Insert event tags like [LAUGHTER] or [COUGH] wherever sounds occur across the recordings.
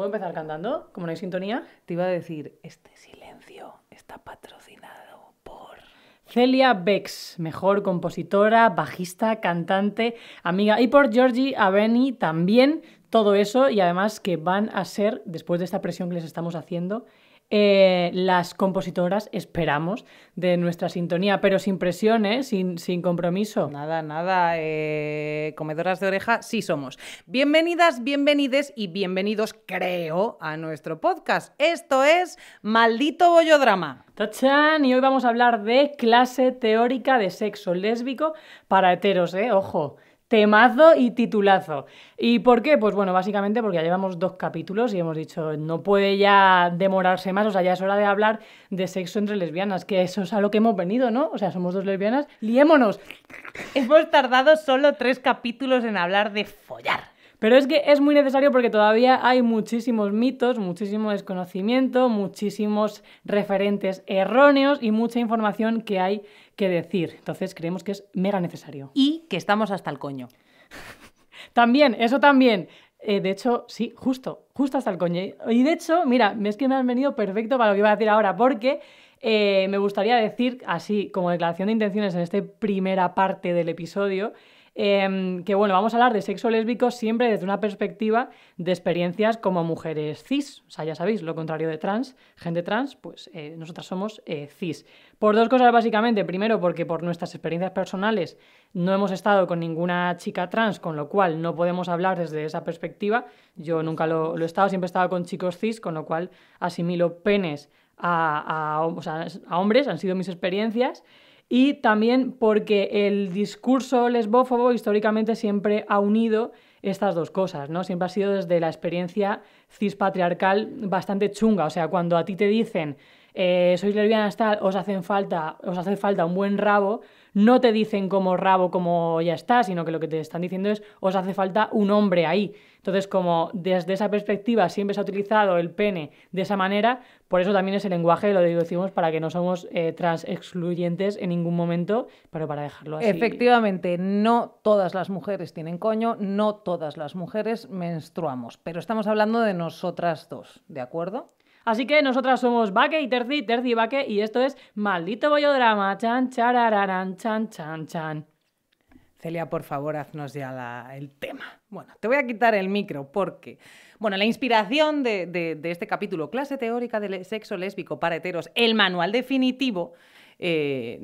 ¿Puedo empezar cantando? Como no hay sintonía. Te iba a decir, este silencio está patrocinado por... Celia Bex, mejor compositora, bajista, cantante, amiga. Y por Georgie Aveni también, todo eso. Y además que van a ser, después de esta presión que les estamos haciendo, eh, las compositoras, esperamos, de nuestra sintonía, pero sin presión, ¿eh? sin, sin compromiso. Nada, nada, eh, comedoras de oreja, sí somos. Bienvenidas, bienvenides y bienvenidos, creo, a nuestro podcast. Esto es Maldito Bollodrama. ¡Tachan! Y hoy vamos a hablar de clase teórica de sexo lésbico para heteros, ¿eh? Ojo. Temazo y titulazo. ¿Y por qué? Pues bueno, básicamente porque ya llevamos dos capítulos y hemos dicho, no puede ya demorarse más, o sea, ya es hora de hablar de sexo entre lesbianas, que eso es a lo que hemos venido, ¿no? O sea, somos dos lesbianas, liémonos. [LAUGHS] Hemos tardado solo tres capítulos en hablar de follar. Pero es que es muy necesario porque todavía hay muchísimos mitos, muchísimo desconocimiento, muchísimos referentes erróneos y mucha información que hay que decir. Entonces creemos que es mega necesario. Y que estamos hasta el coño. [LAUGHS] También, eso también. Eh, de hecho, sí, justo, justo hasta el coño. Y de hecho, mira, es que me han venido perfecto para lo que iba a decir ahora, porque eh, me gustaría decir, así como declaración de intenciones en esta primera parte del episodio, Em, que bueno, vamos a hablar de sexo lésbico siempre desde una perspectiva de experiencias como mujeres cis. O sea, ya sabéis, lo contrario de trans, gente trans, pues eh, nosotras somos eh, cis. Por dos cosas básicamente. Primero, porque por nuestras experiencias personales no hemos estado con ninguna chica trans, con lo cual no podemos hablar desde esa perspectiva. Yo nunca lo, he estado, siempre he estado con chicos cis, con lo cual asimilo penes a, a hombres, han sido mis experiencias y también porque el discurso lesbófobo históricamente siempre ha unido estas dos cosas, ¿no? Siempre ha sido desde la experiencia cispatriarcal bastante chunga, o sea, cuando a ti te dicen eh, sois lesbianas tal, os hacen falta, os hace falta un buen rabo, no te dicen como rabo como ya está, sino que lo que te están diciendo es os hace falta un hombre ahí. Entonces, como desde esa perspectiva siempre se ha utilizado el pene de esa manera, por eso también ese lenguaje lo decimos para que no somos eh, trans excluyentes en ningún momento, pero para dejarlo así. Efectivamente, no todas las mujeres tienen coño, no todas las mujeres menstruamos, pero estamos hablando de nosotras dos, ¿de acuerdo? Así que nosotras somos Vaque y Terci, Terci y Vaque, y esto es Maldito Bollodrama. Chan, charararán, chan, chan, chan. Celia, por favor, haznos ya el tema. Bueno, te voy a quitar el micro porque, bueno, la inspiración de, de este capítulo, clase teórica del sexo lésbico para heteros, el manual definitivo, eh,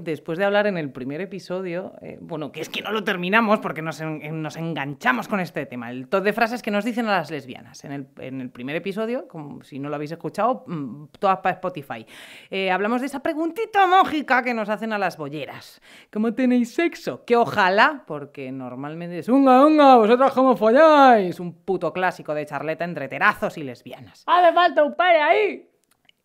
después de hablar en el primer episodio, eh, bueno, que es que no lo terminamos porque nos, nos, enganchamos con este tema, el top de frases que nos dicen a las lesbianas. En el, en el primer episodio, como si no lo habéis escuchado, mm, todas para Spotify. Eh, hablamos de esa preguntita mágica que nos hacen a las bolleras. ¿Cómo tenéis sexo? Que ojalá, porque normalmente es unga, unga, vosotros cómo folláis. Un puto clásico de charleta entre terazos y lesbianas. ¡Hace falta un padre ahí!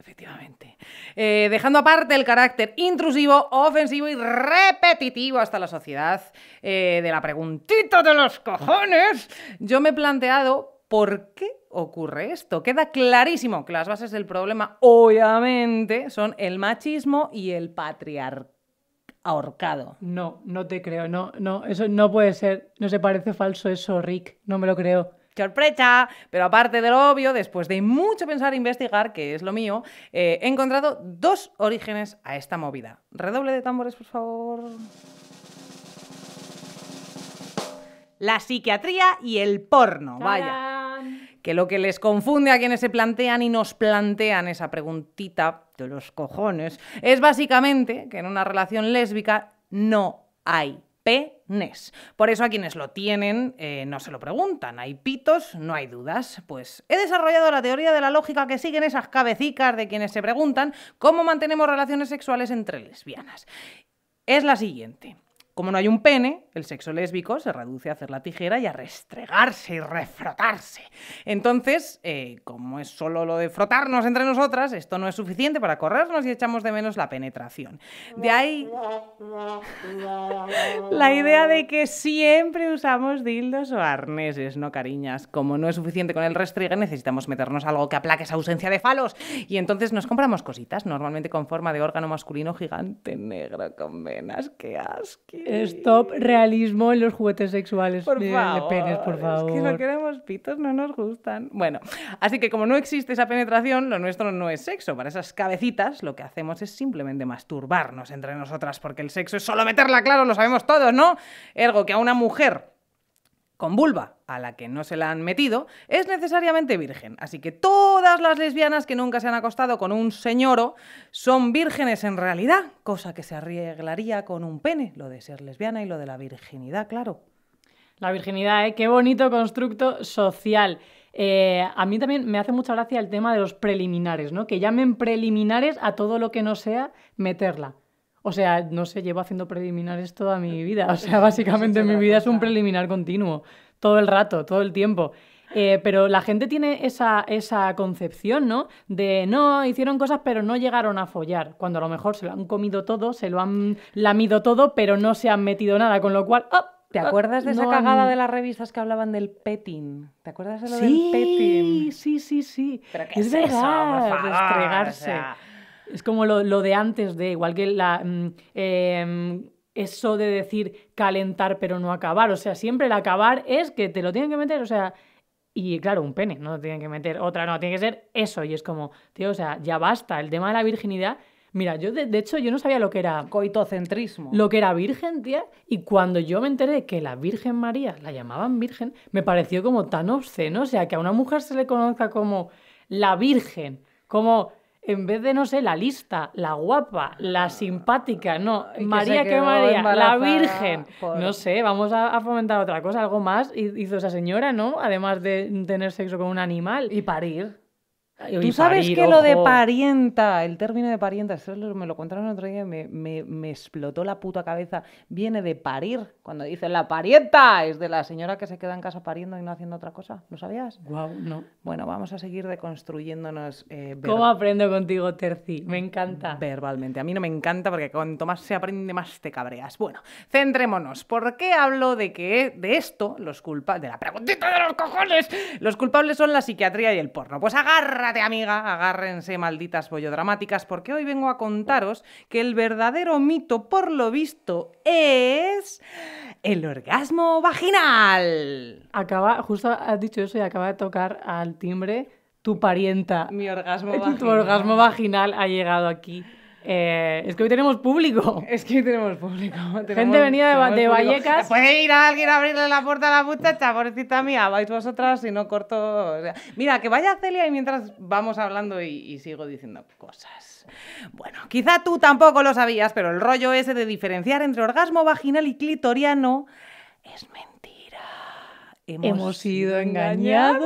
Efectivamente. Eh, dejando aparte el carácter intrusivo, ofensivo y repetitivo hasta la sociedad eh, de la preguntita de los cojones, yo me he planteado por qué ocurre esto. Queda clarísimo que las bases del problema, obviamente, son el machismo y el patriarcado ahorcado. No, no te creo, no, no, eso no puede ser, no se parece falso eso, Rick, no me lo creo sorpresa, pero aparte de lo obvio, después de mucho pensar e investigar, que es lo mío, eh, he encontrado dos orígenes a esta movida. Redoble de tambores, por favor. La psiquiatría y el porno, vaya. Que lo que les confunde a quienes se plantean y nos plantean esa preguntita de los cojones es básicamente que en una relación lésbica no hay penes. Por eso a quienes lo tienen eh, no se lo preguntan. Hay pitos, no hay dudas. Pues he desarrollado la teoría de la lógica que siguen esas cabecicas de quienes se preguntan cómo mantenemos relaciones sexuales entre lesbianas. Es la siguiente. Como no hay un pene, el sexo lésbico se reduce a hacer la tijera y a restregarse y refrotarse. Entonces, eh, como es solo lo de frotarnos entre nosotras, esto no es suficiente para corrernos y echamos de menos la penetración. De ahí la idea de que siempre usamos dildos o arneses, ¿no, cariñas? Como no es suficiente con el restregue, necesitamos meternos algo que aplaque esa ausencia de falos. Y entonces nos compramos cositas, normalmente con forma de órgano masculino gigante negro con venas. ¡Qué asco! Stop realismo en los juguetes sexuales Por de, favor, de penes, por favor. Es que no queremos pitos, no nos gustan. Bueno, así que como no existe esa penetración, lo nuestro no es sexo. Para esas cabecitas lo que hacemos es simplemente masturbarnos entre nosotras, porque el sexo es solo meterla, claro, lo sabemos todos, ¿no? Ergo que a una mujer con vulva a la que no se la han metido es necesariamente virgen. Así que todas las lesbianas que nunca se han acostado con un señoro son vírgenes en realidad, cosa que se arreglaría con un pene, lo de ser lesbiana y lo de la virginidad, claro. La virginidad, ¿eh? Qué bonito constructo social. Eh, a mí también me hace mucha gracia el tema de los preliminares, ¿no? Que llamen preliminares a todo lo que no sea meterla. O sea, no sé, llevo haciendo preliminares toda mi vida. O sea, básicamente mi vida es un preliminar continuo. Todo el rato, todo el tiempo. Eh, pero la gente tiene esa, esa concepción, ¿no? De no, hicieron cosas pero no llegaron a follar. Cuando a lo mejor se lo han comido todo, se lo han lamido todo, pero no se han metido nada. Con lo cual, ¡oh! ¿Te acuerdas de esa cagada de las revistas que hablaban del petting? ¿Te acuerdas de lo Sí, del petting? sí, sí, sí. ¿Pero qué es es eso, por verdad, favor? restregarse. O sea- Es como lo, lo de antes de, igual que la, mm, em, eso de decir calentar pero no acabar. O sea, siempre el acabar es que te lo tienen que meter, o sea, y claro, un pene, no lo tienen que meter otra, no, tiene que ser eso. Y es como, tío, o sea, ya basta. El tema de la virginidad, mira, yo de, de hecho yo no sabía lo que era Coitocentrismo. lo que era virgen, tía, y cuando yo me enteré que la Virgen María la llamaban virgen, me pareció como tan obsceno, o sea, que a una mujer se le conozca como la Virgen, como en vez de, no sé, la lista, la guapa, la simpática, no, que María que María, la Virgen, por- no sé, vamos a, a fomentar otra cosa, algo más hi- hizo esa señora, ¿no? Además de tener sexo con un animal. Y parir. Tú sabes parir, que lo de parienta, el término de parienta, eso me lo contaron el otro día y me, me- me explotó la puta cabeza. Viene de parir. Cuando dicen la parienta, es de la señora que se queda en casa pariendo y no haciendo otra cosa. ¿Lo sabías? Guau, no. Bueno, vamos a seguir deconstruyéndonos eh, ver- ¿Cómo aprendo contigo, Terci? Me encanta. verbalmente. A mí no me encanta porque cuanto más se aprende, más te cabreas. Bueno, centrémonos. ¿Por qué hablo de que de esto, los culpables, de la preguntita de los cojones, los culpables son la psiquiatría y el porno? Pues agárrate, amiga, agárrense, malditas bollodramáticas, porque hoy vengo a contaros que el verdadero mito, por lo visto, es el orgasmo vaginal. Acaba, justo has dicho eso y acaba de tocar al timbre tu parienta. Mi orgasmo [LAUGHS] Tu vaginal. orgasmo vaginal ha llegado aquí. Eh, es que hoy tenemos público. [LAUGHS] Es que hoy tenemos público. Gente venida de. Vallecas. ¿Puede ir alguien a abrirle la puerta a la muchacha, pobrecita mía? Vais vosotras y no corto. o sea, mira, que vaya Celia y mientras vamos hablando y, y sigo diciendo cosas. Bueno, quizá tú tampoco lo sabías, pero el rollo ese de diferenciar entre orgasmo vaginal y clitoriano es mentira. Hemos sido engañados.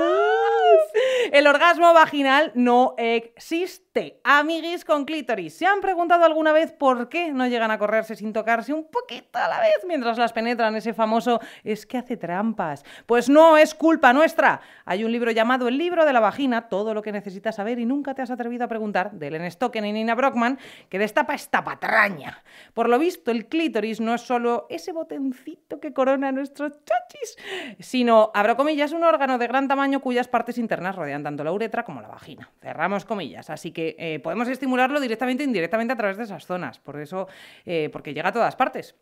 El orgasmo vaginal no existe. Amiguis con clítoris, ¿se han preguntado alguna vez por qué no llegan a correrse sin tocarse un poquito a la vez mientras las penetran? Ese famoso es que hace trampas. Pues no es culpa nuestra. Hay un libro llamado El libro de la vagina, todo lo que necesitas saber y nunca te has atrevido a preguntar, de Ellen Stocken y Nina Brockman, que destapa esta patraña. Por lo visto, el clítoris no es solo ese botencito que corona nuestros chachis, sino, abro comillas, un órgano de gran tamaño cuyas partes internas rodean tanto la uretra como la vagina. Cerramos comillas. Así que eh, podemos estimularlo directamente e indirectamente a través de esas zonas. Por eso, eh, porque llega a todas partes.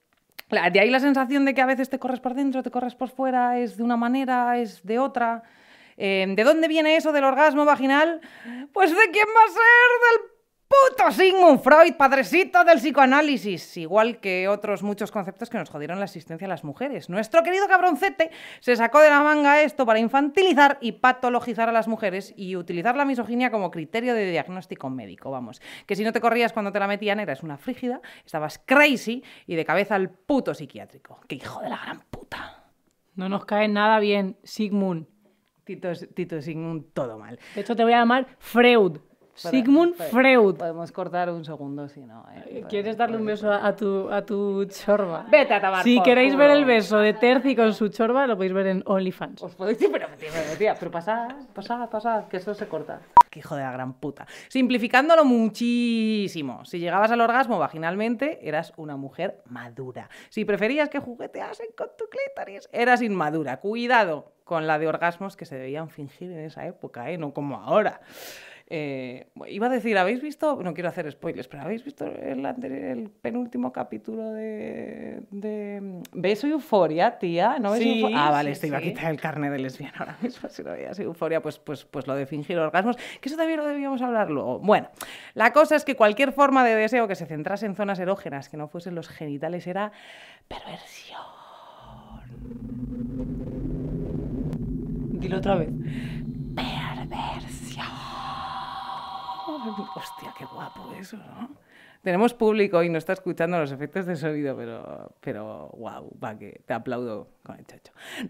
De ahí la sensación de que a veces te corres por dentro, te corres por fuera, es de una manera, es de otra. Eh, ¿De dónde viene eso del orgasmo vaginal? Pues de quién va a ser, del puto Sigmund Freud, padrecito del psicoanálisis, igual que otros muchos conceptos que nos jodieron la existencia a las mujeres. Nuestro querido cabroncete se sacó de la manga esto para infantilizar y patologizar a las mujeres y utilizar la misoginia como criterio de diagnóstico médico, vamos. Que si no te corrías cuando te la metían eras una frígida, estabas crazy y de cabeza al puto psiquiátrico. ¡Qué hijo de la gran puta! No nos cae nada bien, Sigmund. Tito, Tito Sigmund, todo mal. De hecho, te voy a llamar Freud. Sigmund Freud. Podemos cortar un segundo si no. eh. ¿Quieres darle un beso a tu, a tu chorba? Vete a tomar Si por queréis ver el beso de Terci con su chorba, lo podéis ver en OnlyFans. Os podéis decir, [LAUGHS] pero, tía, pero, tía, pero pasad, pasad, pasad, que eso se corta. Qué hijo de la gran puta. Simplificándolo muchísimo. Si llegabas al orgasmo vaginalmente, eras una mujer madura. Si preferías que jugueteasen con tu clítoris, eras inmadura. Cuidado con la de orgasmos que se debían fingir en esa época, ¿eh? no como ahora. Eh, iba a decir, ¿habéis visto? No quiero hacer spoilers, pero ¿habéis visto el, el penúltimo capítulo de, de... ¿Ves Euforia, tía? ¿No ves sí, Ah, vale, sí, esto iba a quitar el carne de lesbiana ahora mismo. [LAUGHS] Si no veías Euforia, pues, pues, pues lo de fingir orgasmos, que eso también lo debíamos hablar luego. Bueno, la cosa es que cualquier forma de deseo que se centrase en zonas erógenas que no fuesen los genitales era perversión. Dilo otra vez. [LAUGHS] Hostia, qué guapo eso, ¿no? Tenemos público y no está escuchando los efectos de sonido, pero, pero wow, va, que te aplaudo con el.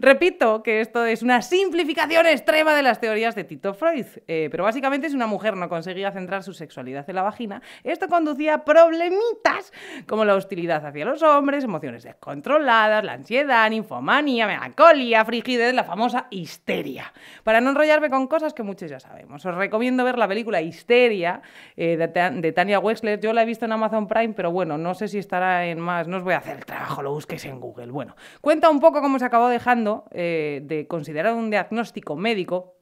Repito que esto es una simplificación extrema de las teorías de Tito Freud, eh, pero básicamente si una mujer no conseguía centrar su sexualidad en la vagina, esto conducía a problemitas como la hostilidad hacia los hombres, emociones descontroladas, la ansiedad, ninfomanía, melancolía, frigidez, la famosa histeria. Para no enrollarme con cosas que muchos ya sabemos, os recomiendo ver la película Histeria eh, de, de Tania Wexler. Yo la he visto en Amazon Prime, pero bueno, no sé si estará en más. No os voy a hacer el trabajo, lo busquéis en Google. Bueno, cuenta un poco cómo se acabó dejando eh, de considerar un diagnóstico médico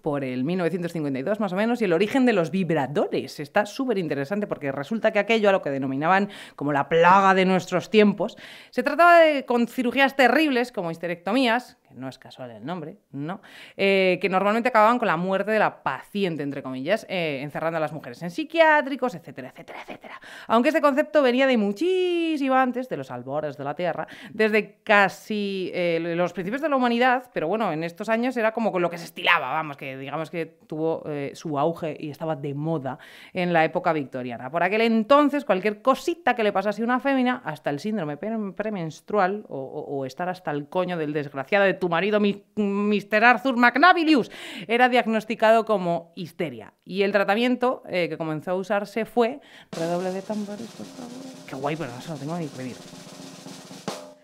por el 1952 más o menos y el origen de los vibradores. Está súper interesante porque resulta que aquello a lo que denominaban como la plaga de nuestros tiempos, se trataba de con cirugías terribles como histerectomías, no es casual el nombre, no, eh, que normalmente acababan con la muerte de la paciente, entre comillas, eh, encerrando a las mujeres en psiquiátricos, etcétera, etcétera, etcétera. Aunque este concepto venía de muchísimo antes, de los albores de la Tierra, desde casi eh, los principios de la humanidad, pero bueno, en estos años era como con lo que se estilaba, vamos, que digamos que tuvo su auge y estaba de moda en la época victoriana. Por aquel entonces, cualquier cosita que le pasase a una fémina, hasta el síndrome pre- premenstrual o- o estar hasta el coño del desgraciado de tu marido, Mr. Arthur McNabilius, era diagnosticado como histeria. Y el tratamiento eh, que comenzó a usarse fue. Redoble de tambores, por favor. Qué guay, pero no se lo tengo ni pedir.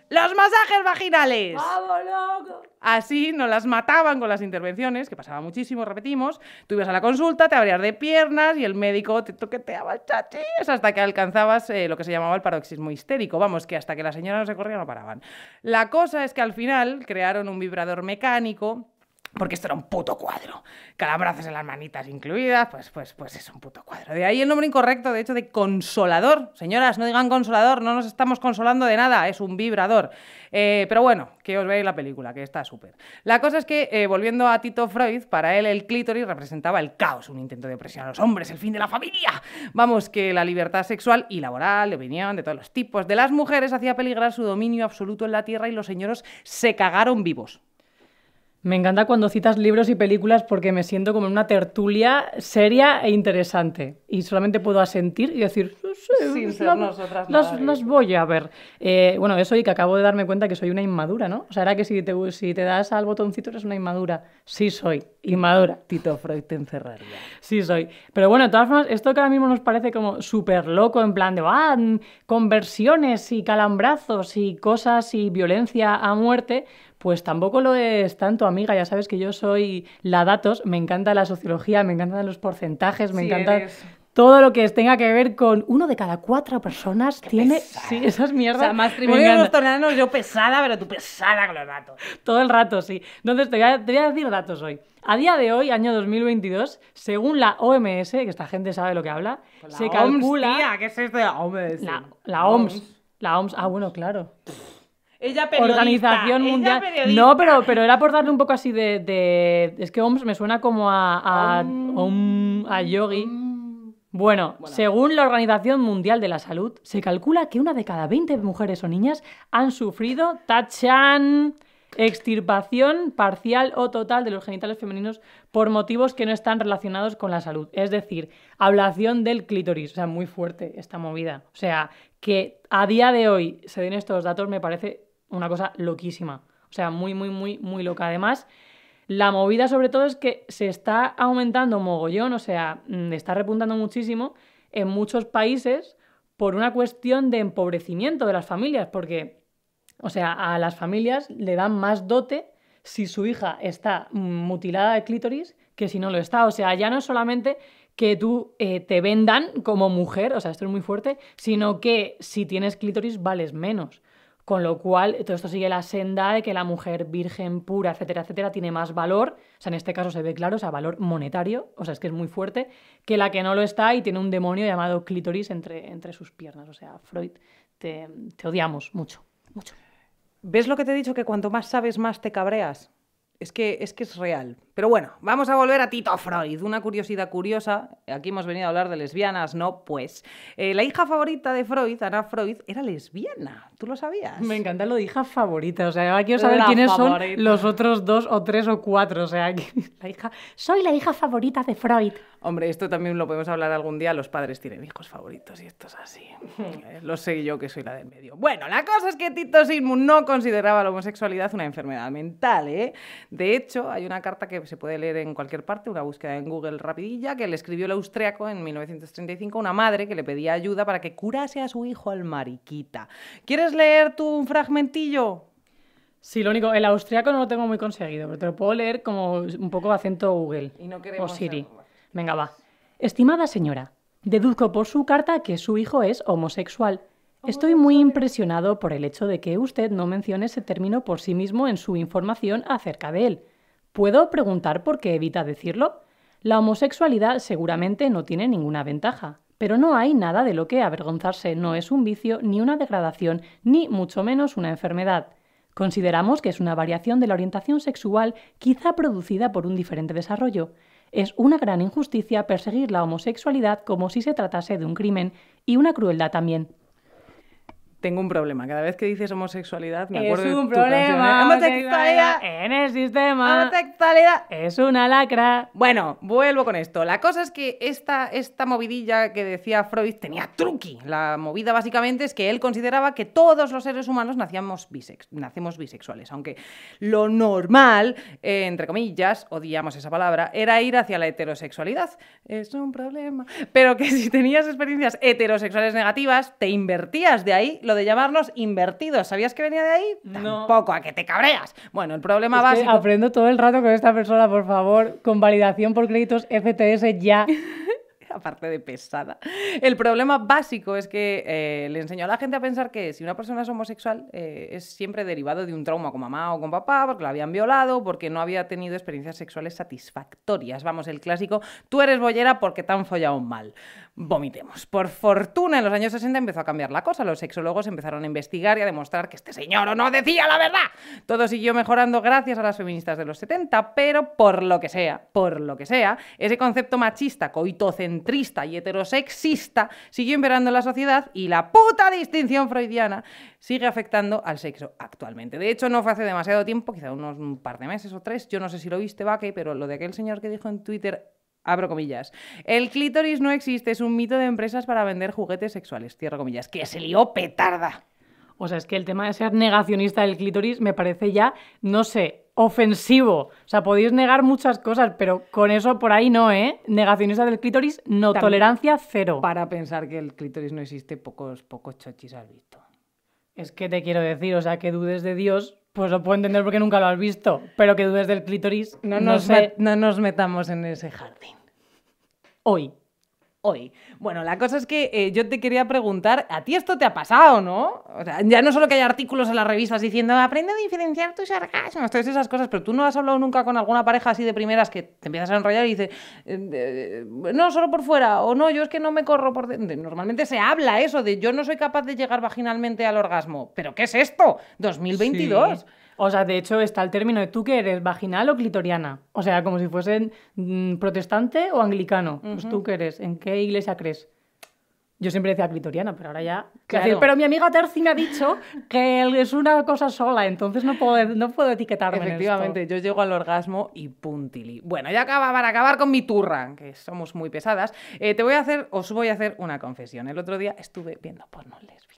¡Los masajes vaginales! ¡Vamos, loco! Así nos las mataban con las intervenciones, que pasaba muchísimo, repetimos. Tú ibas a la consulta, te abrías de piernas y el médico te toqueteaba el chachis hasta que alcanzabas eh, lo que se llamaba el paroxismo histérico. Vamos, que hasta que la señora no se corría no paraban. La cosa es que al final crearon un vibrador mecánico porque esto era un puto cuadro. Calabrazos en las manitas incluidas, pues, pues, pues es un puto cuadro. De ahí el nombre incorrecto, de hecho, de consolador. Señoras, no digan consolador, no nos estamos consolando de nada, es un vibrador. Eh, pero bueno, que os veáis la película, que está súper. La cosa es que, eh, volviendo a Tito Freud, para él el clítoris representaba el caos, un intento de opresión a los hombres, el fin de la familia. Vamos, que la libertad sexual y laboral, de opinión, de todos los tipos de las mujeres hacía peligrar su dominio absoluto en la tierra y los señoros se cagaron vivos. Me encanta cuando citas libros y películas porque me siento como en una tertulia seria e interesante. Y solamente puedo asentir y decir, sé, Sin ser la- nosotras las, nada voy a ver. Eh, bueno, eso y que acabo de darme cuenta que soy una inmadura, ¿no? O sea, era que si te, si te das al botoncito eres una inmadura. Sí soy, inmadura. Tito Freud te encerraría. Sí soy. Pero bueno, de todas formas, esto que ahora mismo nos parece como súper loco, en plan de, ah, conversiones y calambrazos y cosas y violencia a muerte, pues tampoco lo es tanto, amiga. Ya sabes que yo soy la datos, me encanta la sociología, me encantan los porcentajes, me Sí, encanta eres. todo lo que tenga que ver con uno de cada cuatro personas tiene sí, esas O mierdas. sea, matrimonio de encantan. los tornados, yo pesada, pero tú pesada con los datos. Todo el rato, sí. Entonces, te voy, a, te voy a decir datos hoy. A día de hoy, año 2022, según la OMS, que esta gente sabe lo que habla, se calcula... Tía, ¿qué es esto de la OMS? La, la OMS. La OMS. Ah, bueno, claro. Ella periodista. Organización ella Mundial. periodista. No, pero, pero era por darle un poco así de. de- Es que OMS me suena como a. a, yogi. Bueno, según la Organización Mundial de la Salud, se calcula que una de cada 20 mujeres o niñas han sufrido tachan extirpación parcial o total de los genitales femeninos por motivos que no están relacionados con la salud. Es decir, ablación del clítoris. O sea, muy fuerte esta movida. O sea, que a día de hoy se den estos datos me parece una cosa loquísima. O sea, muy, muy, muy, muy loca. Además, la movida sobre todo es que se está aumentando mogollón, o sea, mm, está repuntando muchísimo en muchos países por una cuestión de empobrecimiento de las familias, porque, o sea, a las familias le dan más dote si su hija está mutilada de clítoris que si no lo está. O sea, ya no es solamente que tú eh, te vendan como mujer, o sea, esto es muy fuerte, sino que si tienes clítoris vales menos. Con lo cual, todo esto sigue la senda de que la mujer virgen, pura, etcétera, etcétera, tiene más valor, o sea, en este caso se ve claro, o sea, valor monetario, o sea, es que es muy fuerte, que la que no lo está y tiene un demonio llamado clítoris entre, entre sus piernas. O sea, Freud, te, te odiamos mucho, mucho. ¿Ves lo que te he dicho? Que cuanto más sabes, más te cabreas. Es que, es que es real. Pero bueno, vamos a volver a Tito Freud. Una curiosidad curiosa. Aquí hemos venido a hablar de lesbianas, ¿no? Pues eh, la hija favorita de Freud, Ana Freud, era lesbiana. ¿Tú lo sabías? Me encanta lo de hija favorita. O sea, ahora quiero saber quiénes son los otros dos o tres o cuatro. O sea, [LAUGHS] la hija... soy la hija favorita de Freud. Hombre, esto también lo podemos hablar algún día. Los padres tienen hijos favoritos y esto es así. [LAUGHS] Eh, lo sé yo que soy la del medio. Bueno, la cosa es que Tito Sigmund no consideraba la homosexualidad una enfermedad mental, ¿eh? De hecho, hay una carta que se puede leer en cualquier parte, una búsqueda en Google rapidilla, que le escribió el austriaco en 1935 a una madre que le pedía ayuda para que curase a su hijo al mariquita. ¿Quieres leer tú un fragmentillo? Sí, lo único, el austriaco no lo tengo muy conseguido, pero te lo puedo leer como un poco acento Google. Y no queremos o Siri. Venga, va. Estimada señora, deduzco por su carta que su hijo es homosexual. Estoy muy impresionado por el hecho de que usted no mencione ese término por sí mismo en su información acerca de él. ¿Puedo preguntar por qué evita decirlo? La homosexualidad seguramente no tiene ninguna ventaja, pero no hay nada de lo que avergonzarse, no es un vicio, ni una degradación, ni mucho menos una enfermedad. Consideramos que es una variación de la orientación sexual quizá producida por un diferente desarrollo. Es una gran injusticia perseguir la homosexualidad como si se tratase de un crimen y una crueldad también. Tengo un problema. Cada vez que dices homosexualidad, me acuerdo es un de tu problema. ¿eh? Homosexualidad. en el sistema. Homosexualidad. Es una lacra. Bueno, vuelvo con esto. La cosa es que esta, esta movidilla que decía Freud tenía truqui. La movida básicamente es que él consideraba que todos los seres humanos nacíamos bisex nacemos bisexuales, aunque lo normal, eh, entre comillas, odiamos esa palabra, era ir hacia la heterosexualidad. Es un problema. Pero que si tenías experiencias heterosexuales negativas, te invertías de ahí lo de llamarnos invertidos. ¿Sabías que venía de ahí? No. Tampoco, a que te cabreas. Bueno, el problema Es que básico... aprendo todo el rato con esta persona, por favor, con validación por créditos FTS ya. [LAUGHS] aparte de pesada. El problema básico es que eh, le enseñó a la gente a pensar que si una persona es homosexual eh, es siempre derivado de un trauma con mamá o con papá, porque la habían violado, porque no había tenido experiencias sexuales satisfactorias. Vamos, el clásico, tú eres bollera porque te han follado mal. Vomitemos. Por fortuna, en los años 60 empezó a cambiar la cosa. Los sexólogos empezaron a investigar y a demostrar que este señor o no decía la verdad. Todo siguió mejorando gracias a las feministas de los 70, pero por lo que sea, por lo que sea, ese concepto machista, coitocentrista y heterosexista siguió imperando en la sociedad y la puta distinción freudiana sigue afectando al sexo actualmente. De hecho, no fue hace demasiado tiempo, quizá unos un par de meses o tres, yo no sé si lo viste, Vaque, pero lo de aquel señor que dijo en Twitter abro comillas. El clítoris no existe, es un mito de empresas para vender juguetes sexuales, cierro comillas, que se lió petarda. O sea, es que el tema de ser negacionista del clítoris me parece ya, no sé, ofensivo. O sea, podéis negar muchas cosas, pero con eso por ahí no, ¿eh? Negacionista del clítoris, no, También tolerancia cero. Para pensar que el clítoris no existe, pocos, pocos chochis has visto. Es que te quiero decir, o sea, que dudes de Dios, pues lo puedo entender porque nunca lo has visto, pero que dudes del clítoris, No no, nos, sé. met- no nos metamos en ese jardín. Hoy. Hoy. Bueno, la cosa es que eh, yo te quería preguntar, ¿a ti esto te ha pasado, no? O sea, ya no solo que hay artículos en las revistas diciendo, aprende a diferenciar tus orgasmos, todas esas cosas, pero tú no has hablado nunca con alguna pareja así de primeras que te empiezas a enrollar y dices, eh, eh, no, solo por fuera, o no, yo es que no me corro por dentro. Normalmente se habla eso de yo no soy capaz de llegar vaginalmente al orgasmo. ¿Pero qué es esto? 2022. Sí. O sea, de hecho está el término de tú que eres vaginal o clitoriana. O sea, como si fuesen mm, protestante o anglicano. Pues tú que eres, ¿en qué iglesia crees? Yo siempre decía clitoriana, pero ahora ya... Claro. Decir, pero mi amiga Terci me ha dicho que es una cosa sola, entonces no puedo, no puedo etiquetarme en esto. Efectivamente, yo llego al orgasmo y puntili. Bueno, ya acaba para acabar con mi turra, que somos muy pesadas, eh, te voy a hacer, os voy a hacer una confesión. El otro día estuve viendo porno lésbico.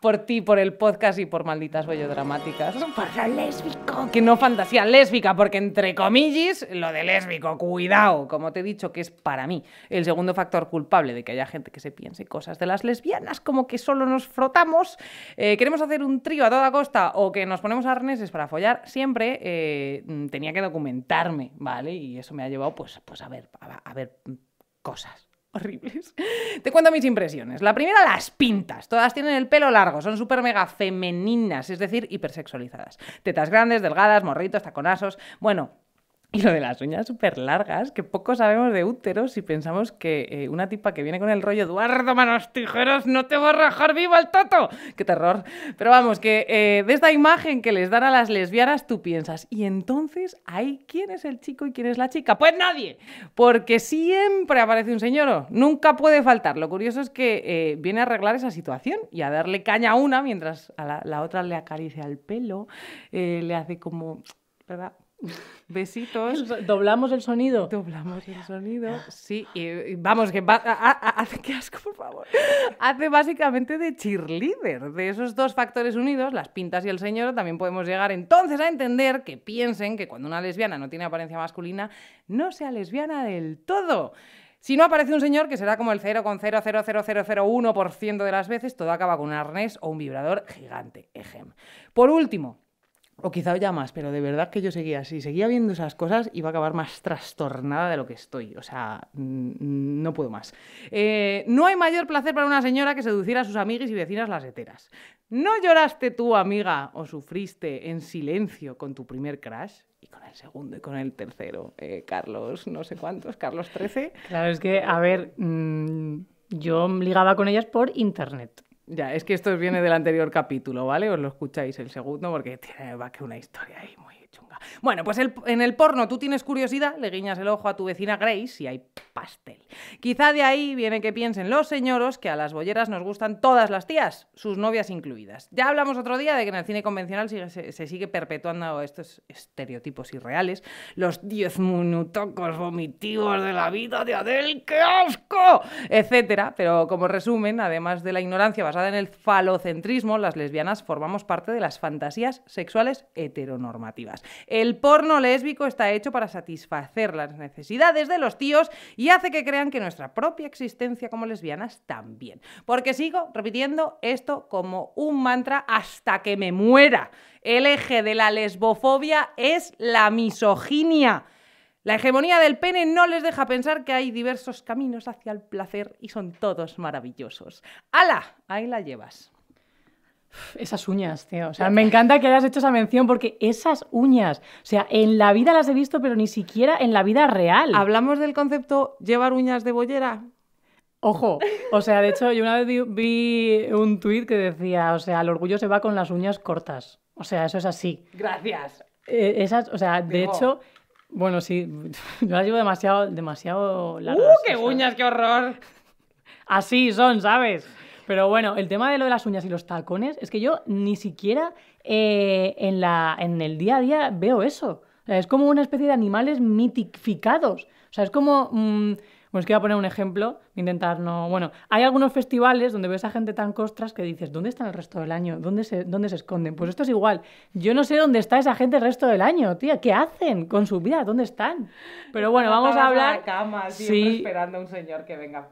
Por ti, por el podcast y por malditas dramáticas. Por lo lésbico. Que no fantasía lésbica, porque entre comillas, lo de lésbico, cuidado, como te he dicho, que es para mí el segundo factor culpable de que haya gente que se piense cosas de las lesbianas, como que solo nos frotamos. Eh, queremos hacer un trío a toda costa o que nos ponemos arneses para follar, siempre eh, tenía que documentarme, ¿vale? Y eso me ha llevado, pues, pues a ver, a, a ver cosas. Horribles. Te cuento mis impresiones. La primera, las pintas. Todas tienen el pelo largo, son súper mega femeninas, es decir, hipersexualizadas. Tetas grandes, delgadas, morritos, taconazos. Bueno, [LAUGHS] y lo de las uñas súper largas, que poco sabemos de úteros si pensamos que eh, una tipa que viene con el rollo Eduardo Manos Tijeras no te va a rajar viva el toto. ¡Qué terror! Pero vamos, que eh, de esta imagen que les dan a las lesbianas tú piensas, ¿y entonces ahí quién es el chico y quién es la chica? Pues nadie, porque siempre aparece un señor, nunca puede faltar. Lo curioso es que eh, viene a arreglar esa situación y a darle caña a una mientras a la, la otra le acaricia el pelo, le hace como... ¿verdad? Besitos. ¿Doblamos el sonido? Doblamos el sonido. Sí, y, vamos, que hace qué asco, por favor. Hace básicamente de cheerleader. De esos dos factores unidos, las pintas y el señor, también podemos llegar entonces a entender que piensen que cuando una lesbiana no tiene apariencia masculina, no sea lesbiana del todo. Si no aparece un señor, que será como el 0,00001% de las veces, todo acaba con un arnés o un vibrador gigante. Ejem. Por último, o quizá ya más, pero de verdad que yo seguía así, seguía viendo esas cosas, iba a acabar más trastornada de lo que estoy. O sea, mm, no puedo más. Eh, no hay mayor placer para una señora que seducir a sus amigas y vecinas las heteras. ¿No lloraste tú, amiga, o sufriste en silencio con tu primer crash? Y con el segundo y con el tercero. Eh, Carlos, no sé cuántos, Carlos 13. Claro, es que, a ver, mm, yo ligaba con ellas por internet. Ya, es que esto viene del anterior capítulo, ¿vale? Os lo escucháis el segundo porque tiene va que una historia ahí muy Bueno, pues en el porno tú tienes curiosidad, le guiñas el ojo a tu vecina Grace y hay pastel. Quizá de ahí viene que piensen los señoros que a las bolleras nos gustan todas las tías, sus novias incluidas. Ya hablamos otro día de que en el cine convencional se, sigue perpetuando estos estereotipos irreales. Los diez minutocos vomitivos de la vida de Adele, ¡qué asco! Etcétera. Pero como resumen, además de la ignorancia basada en el falocentrismo, las lesbianas formamos parte de las fantasías sexuales heteronormativas. El porno lésbico está hecho para satisfacer las necesidades de los tíos y hace que crean que nuestra propia existencia como lesbianas también. Porque sigo repitiendo esto como un mantra hasta que me muera. El eje de la lesbofobia es la misoginia. La hegemonía del pene no les deja pensar que hay diversos caminos hacia el placer y son todos maravillosos. ¡Hala! Ahí la llevas. Esas uñas, tío. O sea, me encanta que hayas hecho esa mención porque esas uñas, o sea, en la vida las he visto, pero ni siquiera en la vida real. ¿Hablamos del concepto llevar uñas de bollera? Ojo, o sea, de hecho, yo una vez vi, un tuit que decía, o sea, el orgullo se va con las uñas cortas. O sea, eso es así. Gracias. Eh, esas, o sea, de hecho, bueno, sí, [LAUGHS] yo las llevo demasiado, demasiado largas. ¡Uh, qué uñas, qué horror! Así son, ¿sabes? Pero bueno, el tema de lo de las uñas y los tacones, es que yo ni siquiera eh, en, la, en el día a día veo eso. es como una especie de animales mitificados. O sea, es como... Mm, bueno, es que voy a poner un ejemplo, intentar no... Bueno, hay algunos festivales donde ves a gente tan costras que dices, ¿dónde están el resto del año? ¿Dónde se, ¿Dónde se esconden? Pues esto es igual. Yo no sé dónde está esa gente el resto del año, tía. ¿Qué hacen con su vida? ¿Dónde están? Pero bueno, vamos a hablar... cama, sí. esperando a un señor que venga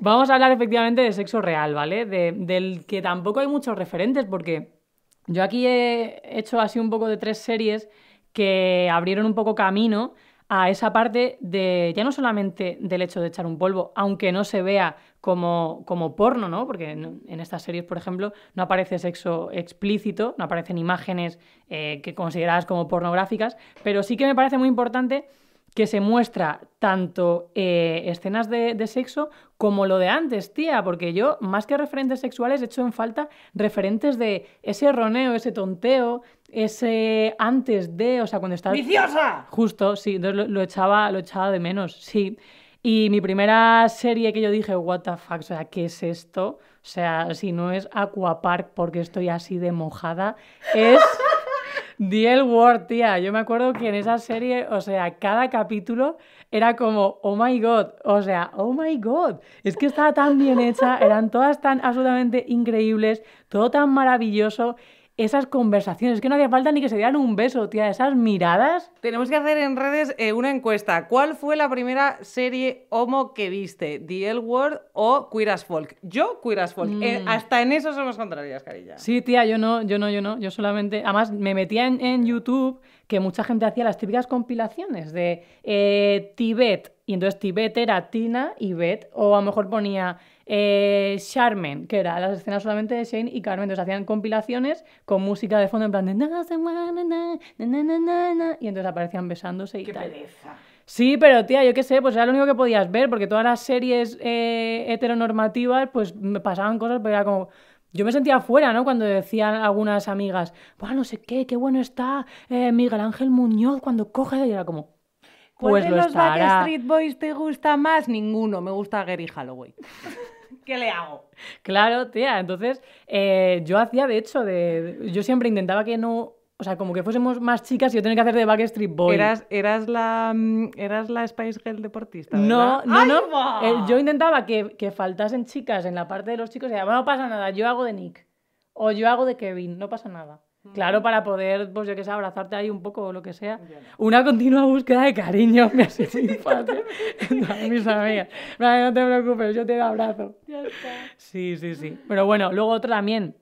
Vamos a hablar efectivamente de sexo real, ¿vale? del que tampoco hay muchos referentes, porque yo aquí he hecho así un poco de tres series que abrieron un poco camino a esa parte de, ya no solamente del hecho de echar un polvo, aunque no se vea como, como porno, ¿no? Porque en, estas series, por ejemplo, no aparece sexo explícito, no aparecen imágenes eh, que consideradas como pornográficas, pero sí que me parece muy importante que se muestra tanto eh, escenas de, sexo como lo de antes, tía, porque yo, más que referentes sexuales, he hecho en falta referentes de ese roneo, ese tonteo, ese antes de, o sea, cuando estás... ¡Viciosa! Justo, sí, entonces lo, echaba, lo echaba de menos, sí. Y mi primera serie que yo dije, what the fuck, o sea, ¿qué es esto? O sea, si no es Aquapark porque estoy así de mojada, es... The L Word, tía. Yo me acuerdo que en esa serie, o sea, cada capítulo era como, oh my god, o sea, oh my god. Es que estaba tan bien hecha, eran todas tan absolutamente increíbles, todo tan maravilloso esas conversaciones. que no hacía falta ni que se dieran un beso, tía. Esas miradas. Tenemos que hacer en redes eh, una encuesta. ¿Cuál fue la primera serie homo que viste? ¿The L Word o Queer as Folk? Yo, Queer as Folk. Eh, mm. hasta en eso somos contrarias, carilla. Sí, tía, yo no, yo no, yo no. Yo solamente. Además, me metía en, en YouTube que mucha gente hacía las típicas compilaciones de eh, Tibet, y entonces Tibet era Tina y Bet, o a lo mejor ponía eh, Charmen, que era las escenas solamente de Shane y Carmen, entonces hacían compilaciones con música de fondo en plan de... Y entonces aparecían besándose y Qué tal. pereza. Sí, pero tía, yo qué sé, pues era lo único que podías ver, porque todas las series eh, heteronormativas, pues me pasaban cosas, pero era como... Yo me sentía afuera, ¿no? Cuando decían algunas amigas, bueno, no sé qué, qué bueno está eh, Miguel Ángel Muñoz cuando coge, y era como... ¿Cuál Pues de lo los estará. Backstreet Boys te gusta más? Ninguno. Me gusta Gary Holloway. [LAUGHS] [LAUGHS] ¿Qué le hago? Claro, tía, entonces eh, yo hacía, de hecho, de... Yo siempre intentaba que no... O sea, como que fuésemos más chicas y yo tenía que hacer de Backstreet Boy. Eras, eras, la, mm, eras la Spice Girl deportista. No, ¿verdad? no, ¡Ay, no. Eh, yo intentaba que, que faltasen chicas en la parte de los chicos y decía, bueno, no pasa nada, yo hago de Nick. O yo hago de Kevin, no pasa nada. Claro, para poder, pues yo que sé, abrazarte ahí un poco o lo que sea. Una continua búsqueda de cariño me [LAUGHS] ha sido mis amigas. Vale, no te preocupes, yo te doy abrazo. Sí, sí, sí. Pero bueno, luego otra también,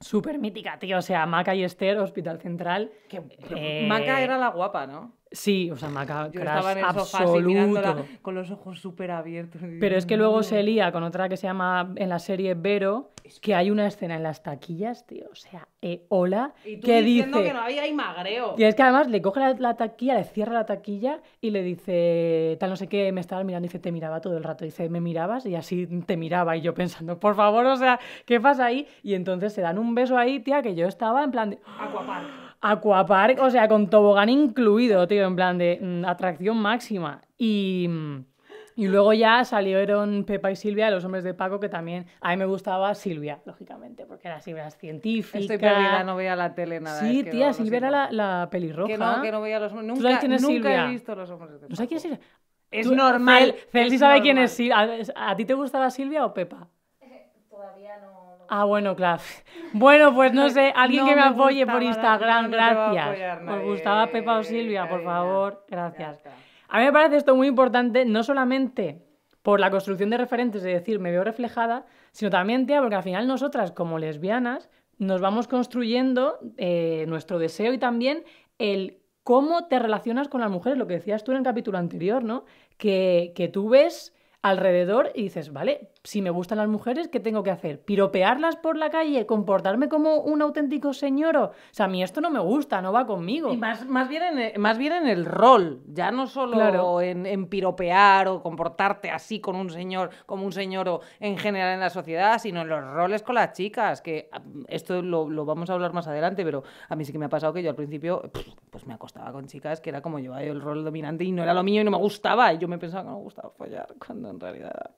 súper mítica, tío. O sea, Maca y Esther, Hospital Central. Que- Eh, Maca era la guapa, ¿no? Sí, o sea, Maca, Yo crash estaba en el sofá así mirándola absoluto. con los ojos súper abiertos. y Pero es que luego se lía con otra que se llama en la serie Vero, que hay una escena en las taquillas, tío. O sea, eh, hola, Y tú que diciendo dice. que no había ahí magreo. Y es que además le coge la, la taquilla, le cierra la taquilla y le dice, tal no sé qué, me estabas mirando. Dice, te miraba todo el rato. Dice, me mirabas y así te miraba. Y yo pensando, por favor, o sea, ¿qué pasa ahí? Y entonces se dan un beso ahí, tía, que yo estaba en plan de. Aquapark. Aquapark, o sea, con tobogán incluido, tío, en plan de mm, atracción máxima. Y, y luego ya salieron Pepa y Silvia, los hombres de Paco, que también a mí me gustaba Silvia, lógicamente, porque era Silvia era científica. Estoy perdida, no veía la tele nada. sí, es que tía, no, Silvia era la, la pelirroja. Que no, que no veía los Nunca, sabes quién es nunca Silvia? he visto los hombres de ¿No sabes quién es Paco. Silvia? Es Tú- normal. Cel, Cel sí es sabe quién es Silvia. ¿A, a ti te gustaba Silvia o Pepa? Todavía no. Ah, bueno, claro. Bueno, pues no sé, alguien No que me, me apoye por Instagram, gracias. ¿Os gustaba Pepa o Silvia? Por favor, gracias. A mí me parece esto muy importante, no solamente por la construcción de referentes, de decir, me veo reflejada, sino también, tía, porque al final nosotras, como lesbianas, nos vamos construyendo eh, nuestro deseo y también el cómo te relacionas con las mujeres, lo que decías tú en el capítulo anterior, ¿no? Que, que tú ves alrededor y dices, vale, si me gustan las mujeres, ¿qué tengo que hacer? ¿Piropearlas por la calle? ¿Comportarme como un auténtico señoro? O sea, a mí esto no me gusta, no va conmigo. Y más, más, bien en el, más bien en el rol, ya no solo Claro. en, en piropear o comportarte así con un señor, como un señor o en general en la sociedad, sino en los roles con las chicas, que ah, esto lo, lo vamos a hablar más adelante, pero a mí sí que me ha pasado que yo al principio pues me acostaba con chicas que era como yo el rol dominante y no era lo mío y no me gustaba, y yo me pensaba que no me gustaba follar, cuando en realidad...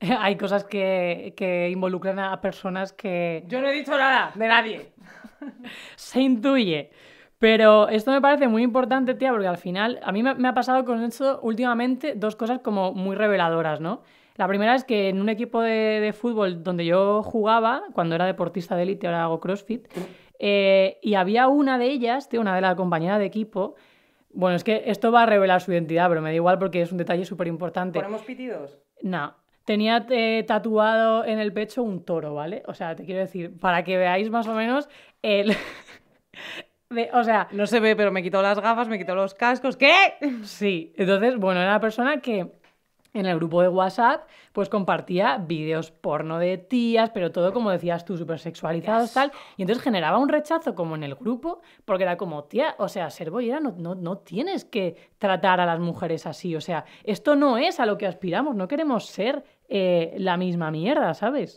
Bueno. [LAUGHS] Hay cosas que, que involucran a personas que Yo no he dicho nada de nadie. [LAUGHS] se intuye. Pero esto me parece muy importante, tía, porque al final a mí me, me ha pasado con esto últimamente dos cosas como muy reveladoras, ¿no? La primera es que en un equipo de, de fútbol donde yo jugaba, cuando era deportista de élite, ahora hago CrossFit, eh, y había una de ellas, tío, una de la compañera de equipo. Bueno, es que esto va a revelar su identidad, pero me da igual porque es un detalle súper importante. ¿Ponemos pitidos? No. Tenía eh, tatuado en el pecho un toro, ¿vale? O sea, te quiero decir, para que veáis más o menos el. [LAUGHS] de- o sea, No se ve, pero me quitó las gafas, me quitó los cascos. ¿Qué? sí. Entonces, bueno, era una persona que en el grupo de WhatsApp, pues compartía vídeos porno de tías, pero todo, como decías tú, súper sexualizados, tal. Y entonces generaba un rechazo como en el grupo, porque era como, tía, o sea, ser boyera no, no, no tienes que tratar a las mujeres así. O sea, esto no es a lo que aspiramos, no queremos ser eh, la misma mierda, ¿sabes?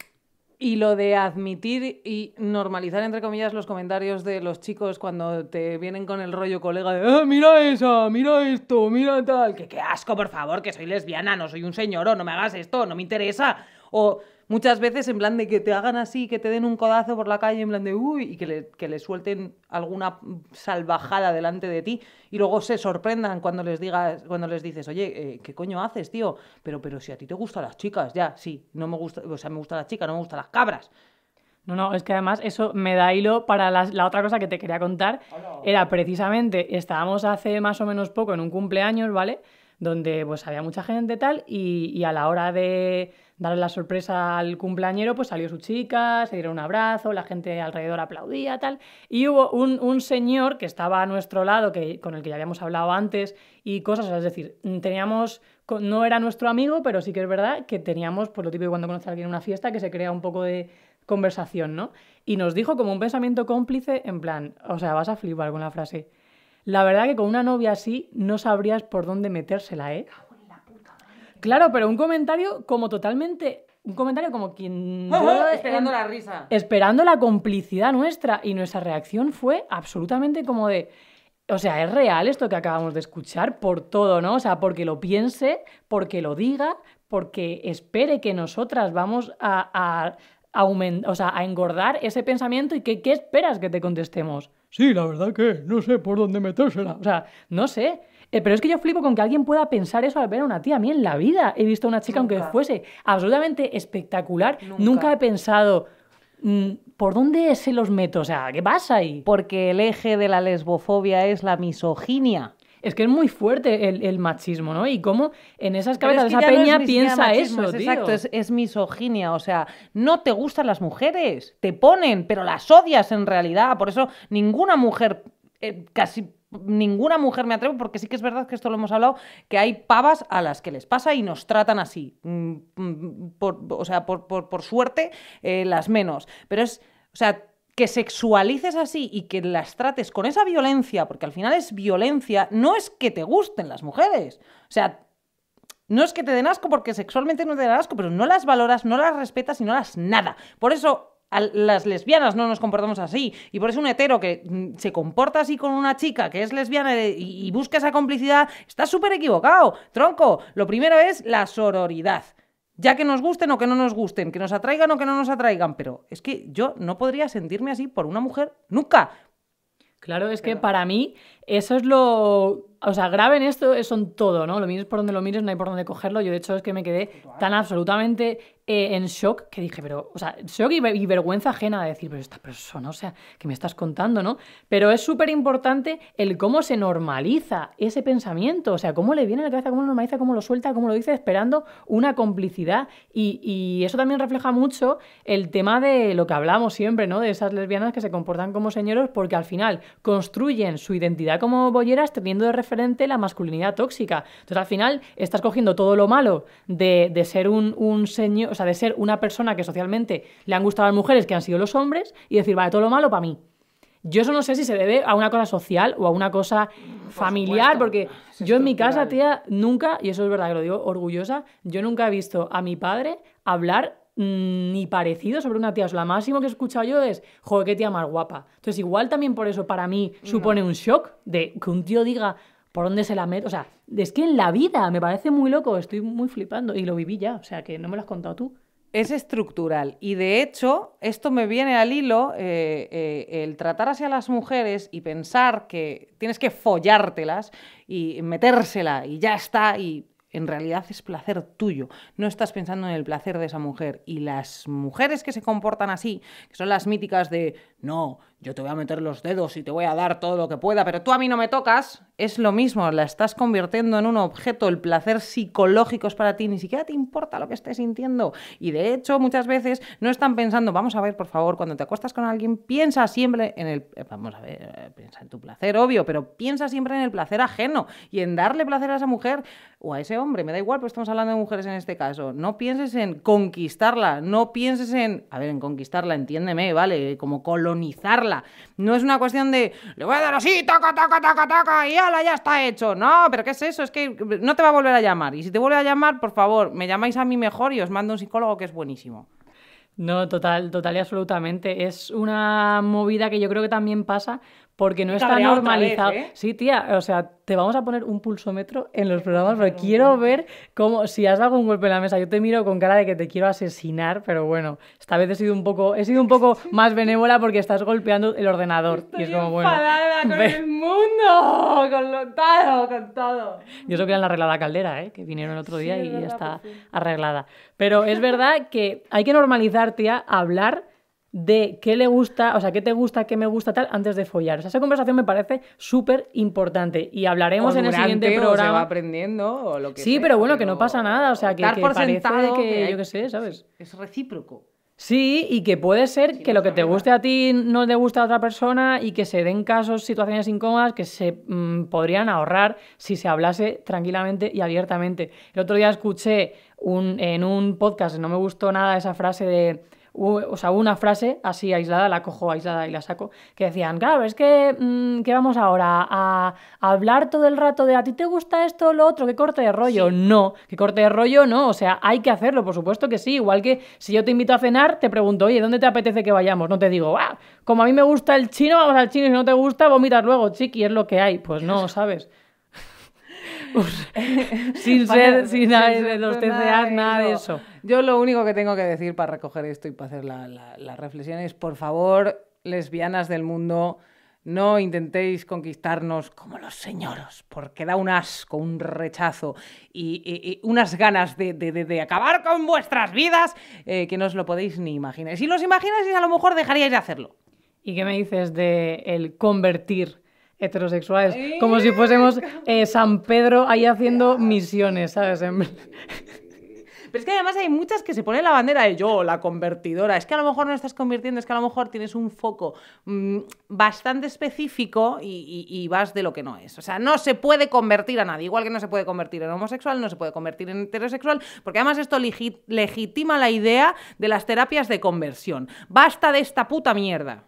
Y lo de admitir y normalizar, entre comillas, los comentarios de los chicos cuando te vienen con el rollo colega de "Ah, mira esa, mira esto, mira tal, que qué asco, por favor, que soy lesbiana, no soy un señor, o no me hagas esto, no me interesa. O muchas veces en plan de que te hagan así, que te den un codazo por la calle, en plan de uy, y que le, que le suelten alguna salvajada delante de ti, y luego se sorprendan cuando les digas, cuando les dices, oye, eh, ¿qué coño haces, tío? Pero, pero si a ti te gustan las chicas, ya, sí, no me gusta, o sea, me gustan las chicas, no me gustan las cabras. No, no, es que además eso me da hilo para las- la otra cosa que te quería contar. Era precisamente, estábamos hace más o menos poco en un cumpleaños, ¿vale? Donde pues había mucha gente tal y, a la hora de darle la sorpresa al cumpleañero, pues salió su chica, se dieron un abrazo, la gente alrededor aplaudía, tal. Y hubo un, un señor que estaba a nuestro lado, que, con el que ya habíamos hablado antes, y cosas, es decir, teníamos, no era nuestro amigo, pero sí que es verdad que teníamos, pues lo típico cuando conoces a alguien en una fiesta, que se crea un poco de conversación, ¿no? Y nos dijo como un pensamiento cómplice, en plan, o sea, vas a flipar con la frase. La verdad que con una novia así no sabrías por dónde metérsela, ¿eh? Claro, pero un comentario como totalmente. Un comentario como quien. [LAUGHS] Esperando en- la risa. esperando la complicidad nuestra. Y nuestra reacción fue absolutamente como de. O sea, es real esto que acabamos de escuchar por todo, ¿no? O sea, porque lo piense, porque lo diga, porque espere que nosotras vamos a, o sea, a engordar ese pensamiento y que, ¿qué esperas que te contestemos? Sí, la verdad que no sé por dónde metérsela. O sea, no sé. Eh, pero es que yo flipo con que alguien pueda pensar eso al ver a una tía. A mí en la vida he visto a una chica, aunque fuese absolutamente espectacular, Nunca. nunca, he pensado, mm, ¿por dónde se los meto? O sea, ¿qué pasa ahí? Porque el eje de la lesbofobia es la misoginia. Es que es muy fuerte el, el machismo, ¿no? Y cómo en esas cabezas es que esa ya no es peña piensa machismo, eso, es tío. Exacto, es, es misoginia. O sea, no te gustan las mujeres, te ponen, pero las odias en realidad. Por eso ninguna mujer, eh, casi ninguna mujer me atrevo, porque sí que es verdad que esto lo hemos hablado, que hay pavas a las que les pasa y nos tratan así. Mm, mm, por- o sea, por, por- por suerte, eh, las menos. Pero es, o sea, que sexualices así y que las trates con esa violencia, porque al final es violencia, no es que te gusten las mujeres. O sea, no es que te den asco porque sexualmente no te dan asco, pero no las valoras, no las respetas y no las nada. Por eso las lesbianas no nos comportamos así. Y por eso un hetero que mm, se comporta así con una chica que es lesbiana y, y busca esa complicidad, está súper equivocado. Tronco, lo primero es la sororidad. Ya que nos gusten o que no nos gusten, que nos atraigan o que no nos atraigan. Pero es que yo no podría sentirme así por una mujer nunca. Claro, es que para mí eso es lo... O sea, grave en esto es- son todo, ¿no? Lo mires por donde lo mires, no hay por dónde cogerlo. Yo, de hecho, es que me quedé tan absolutamente eh, en shock que dije, pero... O sea, shock y vergüenza ajena de decir, pero esta persona, o sea, que me estás contando, ¿no? Pero es súper importante el cómo se normaliza ese pensamiento. O sea, cómo le viene a la cabeza, cómo lo normaliza, cómo lo suelta, cómo lo dice, esperando una complicidad. Y, y eso también refleja mucho el tema de lo que hablamos siempre, ¿no? De esas lesbianas que se comportan como señoros porque al final construyen su identidad como bolleras teniendo de referente la masculinidad tóxica. Entonces al final estás cogiendo todo lo malo de, de ser un, un señor, o sea, de ser una persona que socialmente le han gustado a las mujeres que han sido los hombres y decir, vale, todo lo malo para mí. Yo eso no sé si se debe a una cosa social o a una cosa familiar, porque es yo en mi casa, tía, nunca, y eso es verdad que lo digo orgullosa, yo nunca he visto a mi padre hablar ni parecido sobre una tía. O sea, lo máximo que he escuchado yo es, joder, qué tía más guapa. Entonces, igual también por eso para mí supone un shock de que un tío diga por dónde se la mete. O sea, es que en la vida me parece muy loco, estoy muy flipando y lo viví ya, o sea, que no me lo has contado tú. Es estructural y de hecho esto me viene al hilo eh, eh, el tratar hacia las mujeres y pensar que tienes que follártelas y metérsela y ya está y en realidad es placer tuyo. No estás pensando en el placer de esa mujer. Y las mujeres que se comportan así, que son las míticas de no, yo te voy a meter los dedos y te voy a dar todo lo que pueda, pero tú a mí no me tocas, es lo mismo, la estás convirtiendo en un objeto, el placer psicológico es para ti, ni siquiera te importa lo que estés sintiendo. Y de hecho, muchas veces no están pensando, vamos a ver, por favor, cuando te acuestas con alguien, piensa siempre en el, eh, vamos a ver, eh, piensa en tu placer, obvio, pero piensa siempre en el placer ajeno y en darle placer a esa mujer o a ese hombre, me da igual, pero estamos hablando de mujeres en este caso. No pienses en conquistarla, no pienses en, a ver, en conquistarla, entiéndeme, ¿vale? Como colonizarla. No es una cuestión de, le voy a dar así, taca, taca, taca, taca, y ala, ya está hecho. No, pero ¿qué es eso? Es que no te va a volver a llamar. Y si te vuelve a llamar, por favor, me llamáis a mí mejor y os mando un psicólogo que es buenísimo. No, total, total y absolutamente. Es una movida que yo creo que también pasa porque no está normalizado. vez, ¿eh? Sí, tía, o sea, te vamos a poner un pulsómetro en los programas, porque quiero ver cómo, si has dado un golpe en la mesa, yo te miro con cara de que te quiero asesinar, pero bueno, esta vez he sido un poco, he sido un poco [LAUGHS] más benévola porque estás golpeando el ordenador. y es como, bueno. [LAUGHS] ve- mundo, con lo todo, con todo. Y eso que la arreglada caldera, ¿eh? que vinieron el otro día y ya está fin. arreglada. Pero es verdad que hay que normalizar, tía, hablar de qué le gusta, o sea, qué te gusta, qué me gusta tal, antes de follar. O sea, esa conversación me parece súper importante y hablaremos O en el siguiente o programa. se va aprendiendo o lo que Sí, sea, pero bueno, que no pasa nada, o sea, que- dar que por parece sentado que- hay- yo qué sé, ¿sabes? Es, es recíproco. Sí, y que puede ser que lo que te guste a ti no le guste a otra persona y que se den casos, situaciones incómodas que se mm, podrían ahorrar si se hablase tranquilamente y abiertamente. El otro día escuché un, en un podcast, no me gustó nada esa frase de... O sea, una frase así aislada, la cojo aislada y la saco, que decían, claro, es que, mm, que vamos ahora a, a hablar todo el rato de a ti te gusta esto o lo otro, que corte de rollo. No, que corte de rollo no, o sea, hay que hacerlo, por supuesto que sí. Igual que si yo te invito a cenar, te pregunto, oye, ¿dónde te apetece que vayamos? No te digo, "Ah, como a mí me gusta el chino, vamos al chino, y si no te gusta, vomitas luego, chiqui, es lo que hay. Pues no, ¿sabes? [LAUGHS] sin ser, sin nada de los TCAs, nada de eso. Yo lo único que tengo que decir para recoger esto y para hacer la, la- la reflexión es, por favor, lesbianas del mundo, no intentéis conquistarnos como los señoros, porque da un asco, un rechazo y, y- y unas ganas de, de- de- de acabar con vuestras vidas eh, que no os lo podéis ni imaginar. Si los imagináis, a lo mejor dejaríais de hacerlo. ¿Y qué me dices de el convertir heterosexuales? Como si fuésemos eh, San Pedro ahí haciendo misiones, ¿sabes? Pero es que además hay muchas que se ponen la bandera de yo, la convertidora. Es que a lo mejor no estás convirtiendo, es que a lo mejor tienes un foco mm, bastante específico y, y- y vas de lo que no es. O sea, no se puede convertir a nadie. Igual que no se puede convertir en homosexual, no se puede convertir en heterosexual, porque además esto legi- legitima la idea de las terapias de conversión. Basta de esta puta mierda.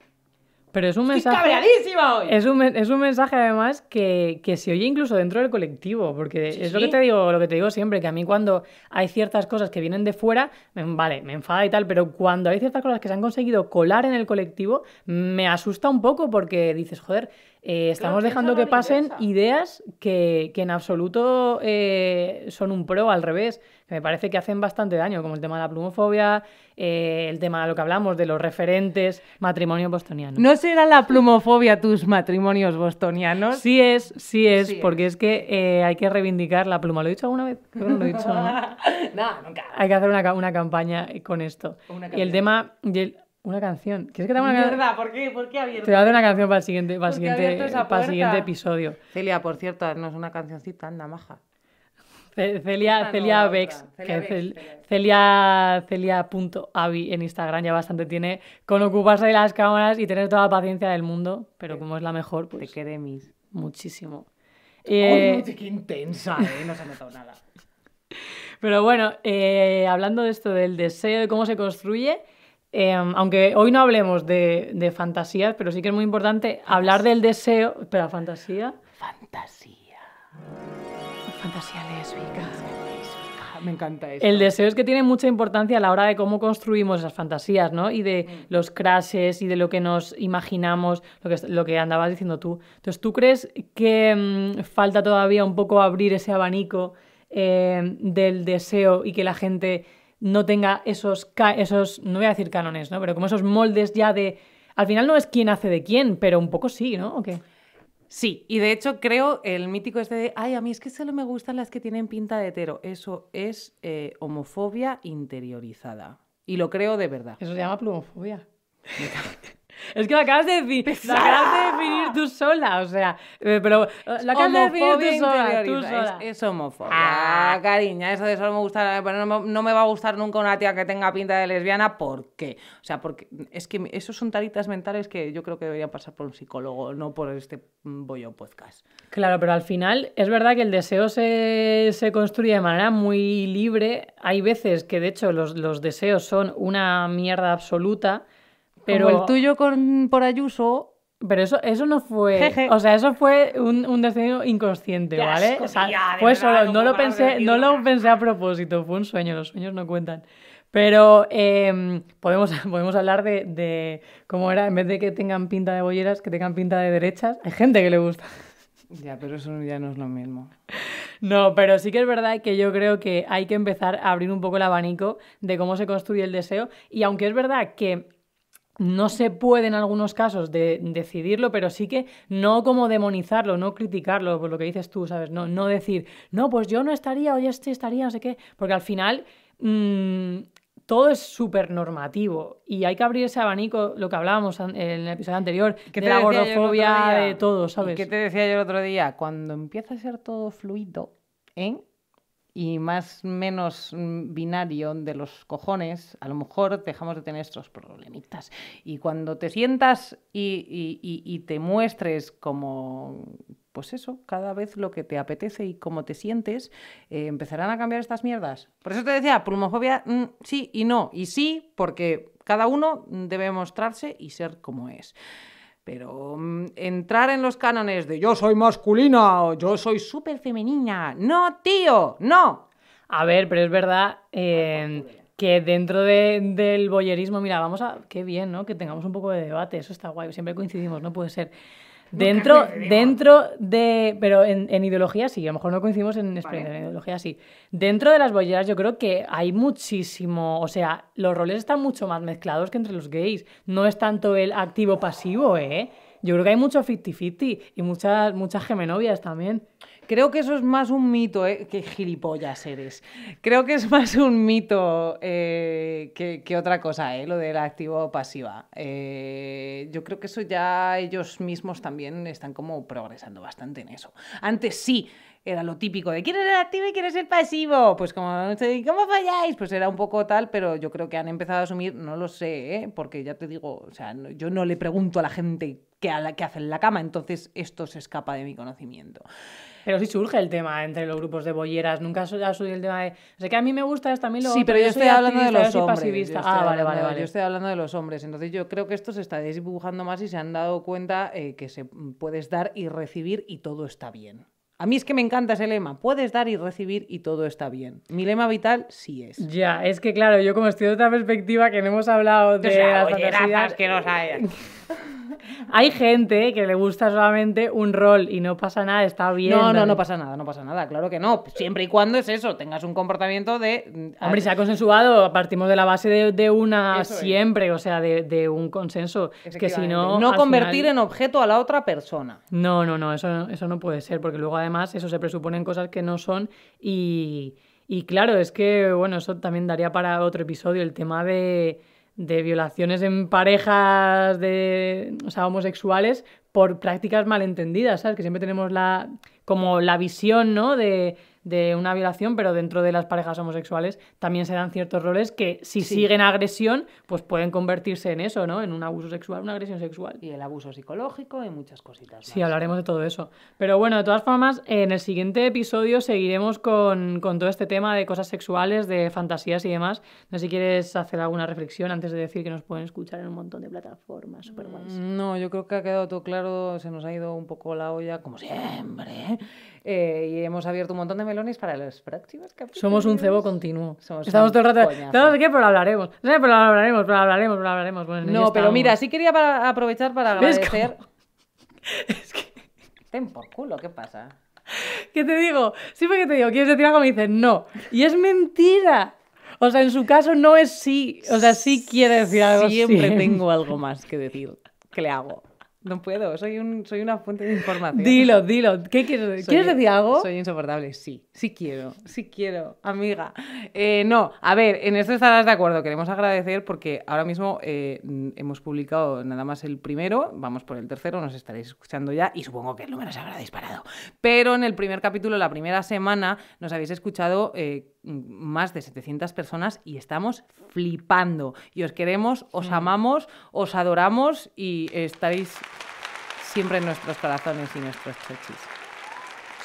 Pero es un mensaje... cabreadísima hoy. Es un, men- es un mensaje además que, que se oye incluso dentro del colectivo, porque Sí, es lo que te digo, lo que te digo siempre, que a mí cuando hay ciertas cosas que vienen de fuera, me- vale, me enfada y tal, pero cuando hay ciertas cosas que se han conseguido colar en el colectivo, me asusta un poco porque dices, joder, eh, estamos dejando que pasen ideas que, que en absoluto eh, son un pro al revés, que me parece que hacen bastante daño, como el tema de la plumofobia, eh, el tema de lo que hablamos de los referentes, matrimonio bostoniano. ¿No será la plumofobia tus matrimonios bostonianos? Sí es, sí es, Sí porque es que hay que reivindicar la pluma. ¿Lo he dicho alguna vez? Creo que no lo he dicho. ¿no? [LAUGHS] no, nunca. Hay que hacer una, una campaña con esto. Una y el tema... y el- una canción. ¿Quieres que te haga una canción? ¿por qué? ¿Por qué abierto? Te voy a hacer una canción para el siguiente, para el ¿Por qué ha abierto siguiente, para el siguiente episodio. Celia, por cierto, haznos una cancioncita, anda, maja. Ce- Celia, Celia no, Bex, que Celia es Celia, Celia.avi en Instagram ya bastante tiene con ocuparse de las cámaras y tener toda la paciencia del mundo, pero como es la mejor, Te pues queremos. muchísimo. Eh, qué intensa, ¿eh? No se ha notado nada. [LAUGHS] Pero bueno, eh, hablando de esto del deseo, de cómo se construye, eh, aunque hoy no hablemos de, de fantasías, pero sí que es muy importante hablar del deseo. Espera, fantasía. Fantasía. Fantasía lésbica. Me encanta eso. El deseo es que tiene mucha importancia a la hora de cómo construimos esas fantasías, ¿no? Y de los crashes y de lo que nos imaginamos, lo que, lo que andabas diciendo tú. Entonces, ¿tú crees que mm, falta todavía un poco abrir ese abanico eh, del deseo y que la gente no tenga esos, esos, no voy a decir cánones, ¿no? Pero como esos moldes ya de... Al final no es quién hace de quién, pero un poco sí, ¿no? ¿O qué? Sí, y de hecho creo el mítico este de, ay, a mí es que solo me gustan las que tienen pinta de hetero. Eso es eh, homofobia interiorizada. Y lo creo de verdad. Eso se llama plumofobia. [LAUGHS] es que lo acabas de decir, lo acabas de definir tú sola, o sea, eh, pero lo acabas de definir tú sola, tú interiorizada, sola. Es, es homofobia. Ah. cariña, eso de solo me gusta, bueno, no, me, no me va a gustar nunca una tía que tenga pinta de lesbiana. ¿Por qué? O sea, porque es que esos son taritas mentales que yo creo que deberían pasar por un psicólogo, no por este bollo podcast. Claro, pero al final es verdad que el deseo se, se construye de manera muy libre. Hay veces que, de hecho, los, los deseos son una mierda absoluta, pero... Como el tuyo con, por Ayuso, Pero eso, eso no fue. Jeje. O sea, eso fue un, un deseo inconsciente, Qué ¿vale? asco, O sea, fue verdad, solo, no lo pensé, no lo pensé a propósito, fue un sueño, los sueños no cuentan. Pero em, podemos, [LAUGHS] podemos hablar de, de cómo era, en vez de que tengan pinta de bolleras, que tengan pinta de derechas. Hay gente que le gusta. [LAUGHS] ya, pero eso ya no es lo mismo. No, pero sí que es verdad que yo creo que hay que empezar a abrir un poco el abanico de cómo se construye el deseo. Y aunque es verdad que no se puede en algunos casos de decidirlo, pero sí que no como demonizarlo, no criticarlo, por lo que dices tú, ¿sabes? No, no decir, no, pues yo no estaría, o yo este estaría, no sé qué, porque al final mm, todo es súper normativo y hay que abrir ese abanico, lo que hablábamos en el episodio anterior, ¿Qué de te la gordofobia, de todo, ¿Y ¿sabes? ¿Qué te decía yo el otro día? Cuando empieza a ser todo fluido, ¿eh? Y más menos mm, binario de los cojones, a lo mejor dejamos de tener estos problemitas. Y cuando te sientas y, y- te muestres como, pues eso, cada vez lo que te apetece y cómo te sientes, eh, empezarán a cambiar estas mierdas. Por eso te decía, plumofobia, mm, sí y no. Y sí, porque cada uno debe mostrarse y ser como es. Pero mm, entrar en los cánones de yo soy masculina o yo soy súper femenina. No, tío, no. A ver, pero es verdad eh, que dentro de- del boyerismo, mira, vamos a. Qué bien, ¿no? Que tengamos un poco de debate, eso está guay, siempre coincidimos, no puede ser. Dentro, dentro de. Pero en, en ideología sí, a lo mejor no coincidimos en experiencia, en ideología sí. Dentro de las bolleras yo creo que hay muchísimo. O sea, los roles están mucho más mezclados que entre los gays. No es tanto el activo-pasivo, ¿eh? Yo creo que hay mucho 50-50 y muchas, muchas gemenovias también. Creo que eso es más un mito, ¿eh? Qué gilipollas eres. Creo que es más un mito eh, que, que otra cosa, ¿eh? Lo del activo pasiva. Eh, yo creo que eso ya ellos mismos también están como progresando bastante en eso. Antes sí, era lo típico de ¿quieres ser activo y quieres ser pasivo? Pues como, no sé, ¿cómo falláis? Pues era un poco tal, pero yo creo que han empezado a asumir, no lo sé, ¿eh? porque ya te digo, o sea, no- yo no le pregunto a la gente qué, qué hace en la cama, entonces esto se escapa de mi conocimiento. Pero sí surge el tema entre los grupos de bolleras. Nunca ha surgido el tema de. O sea, que a mí me gusta esto, a mí lo Sí, pero yo estoy hablando de los hombres. pasivista. yo estoy Ah, vale, hablando- vale, vale. Yo estoy hablando de los hombres. Entonces yo creo que esto se está dibujando más y se han dado cuenta eh, que se puedes dar y recibir y todo está bien. A mí es que me encanta ese lema. Puedes dar y recibir y todo está bien. Mi lema vital sí es. Ya, es que claro, yo como estoy de otra perspectiva que no hemos hablado de las fantasías, [LAUGHS] hay gente que le gusta solamente un rol y no pasa nada, está bien. No, no, no pasa nada, no pasa nada. Claro que no. Siempre y cuando es eso, tengas un comportamiento de... mm, Hombre, se ha consensuado, partimos de la base de, de una Eso es. siempre, o sea, de, de un consenso. Es que si no. No convertir final- en objeto a la otra persona. No, no, no, eso, no- eso no puede ser, porque luego además eso se presuponen cosas que no son y, y claro, es que, bueno, eso también daría para otro episodio, el tema de, de violaciones en parejas de, o sea, homosexuales por prácticas malentendidas, ¿sabes? Que siempre tenemos la, como la visión, ¿no? De, de una violación, pero dentro de las parejas homosexuales también se dan ciertos roles que si siguen agresión, pues pueden convertirse en eso, ¿no? En un abuso sexual, una agresión sexual. Y el abuso psicológico y muchas cositas. Sí, hablaremos de todo eso. Pero bueno, de todas formas, en el siguiente episodio seguiremos con, con todo este tema de cosas sexuales, de fantasías y demás. No sé si quieres hacer alguna reflexión antes de decir que nos pueden escuchar en un montón de plataformas super guays. No, yo creo que ha quedado todo claro, se nos ha ido un poco la olla, como siempre. Eh, y hemos abierto un montón de melones para los próximos capítulos. Somos un cebo continuo. Somos Estamos todo el rato. No sé qué, pero hablaremos. No sé, pero hablaremos, pero hablaremos, pero hablaremos. Bueno, No, pero mira, sí quería para- aprovechar para ¿Ves agradecer. [LAUGHS] Ten por culo, ¿qué pasa? ¿Qué te digo? Siempre que te digo, ¿quieres decir algo? Me dices no. Y es mentira. O sea, en su caso no es sí. O sea, sí quiere decir algo. Siempre tengo algo más que decir. ¿Qué le hago? No puedo, soy, un, soy una fuente de información. Dilo, dilo. ¿Qué quieres decir? ¿Quieres decir algo? Soy insoportable, sí. Sí quiero, sí quiero, amiga. Eh, no, a ver, en esto estarás de acuerdo. Queremos agradecer porque ahora mismo eh, hemos publicado nada más el primero, vamos por el tercero, nos estaréis escuchando ya y supongo que el número se habrá disparado. Pero en el primer capítulo, la primera semana, nos habéis escuchado eh, más de 700 personas y estamos flipando. Y os queremos, os amamos, os adoramos y estaréis siempre en nuestros corazones y nuestros chochis.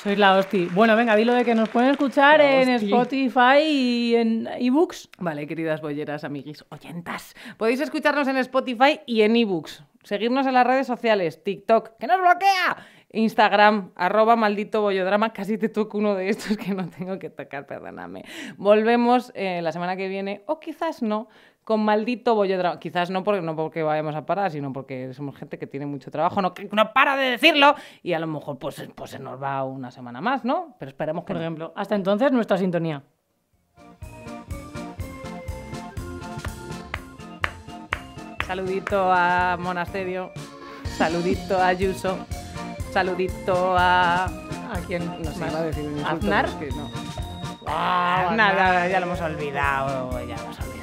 Sois la hosti. Bueno, venga, dilo de que nos pueden escuchar La en hosti. Spotify y en ebooks. Vale, queridas bolleras, amiguis, oyentas. Podéis escucharnos en Spotify y en ebooks. Seguirnos en las redes sociales, TikTok, que nos bloquea. Instagram, arroba maldito bollodrama. Casi te toco uno de estos que no tengo que tocar, perdóname. Volvemos eh, la semana que viene, o quizás no, con maldito bollodrama. Quizás no porque, no porque vayamos a parar, sino porque somos gente que tiene mucho trabajo, no, que no para de decirlo. Y a lo mejor pues, pues se nos va una semana más, ¿no? Pero esperemos que Por no. ejemplo. Hasta entonces, nuestra sintonía. Saludito a Monasterio, saludito a Ayuso, saludito a... ¿A quién? No sé, a decir ¿Aznar? que no. Ah, Nada, ya lo hemos olvidado, ya lo hemos olvidado.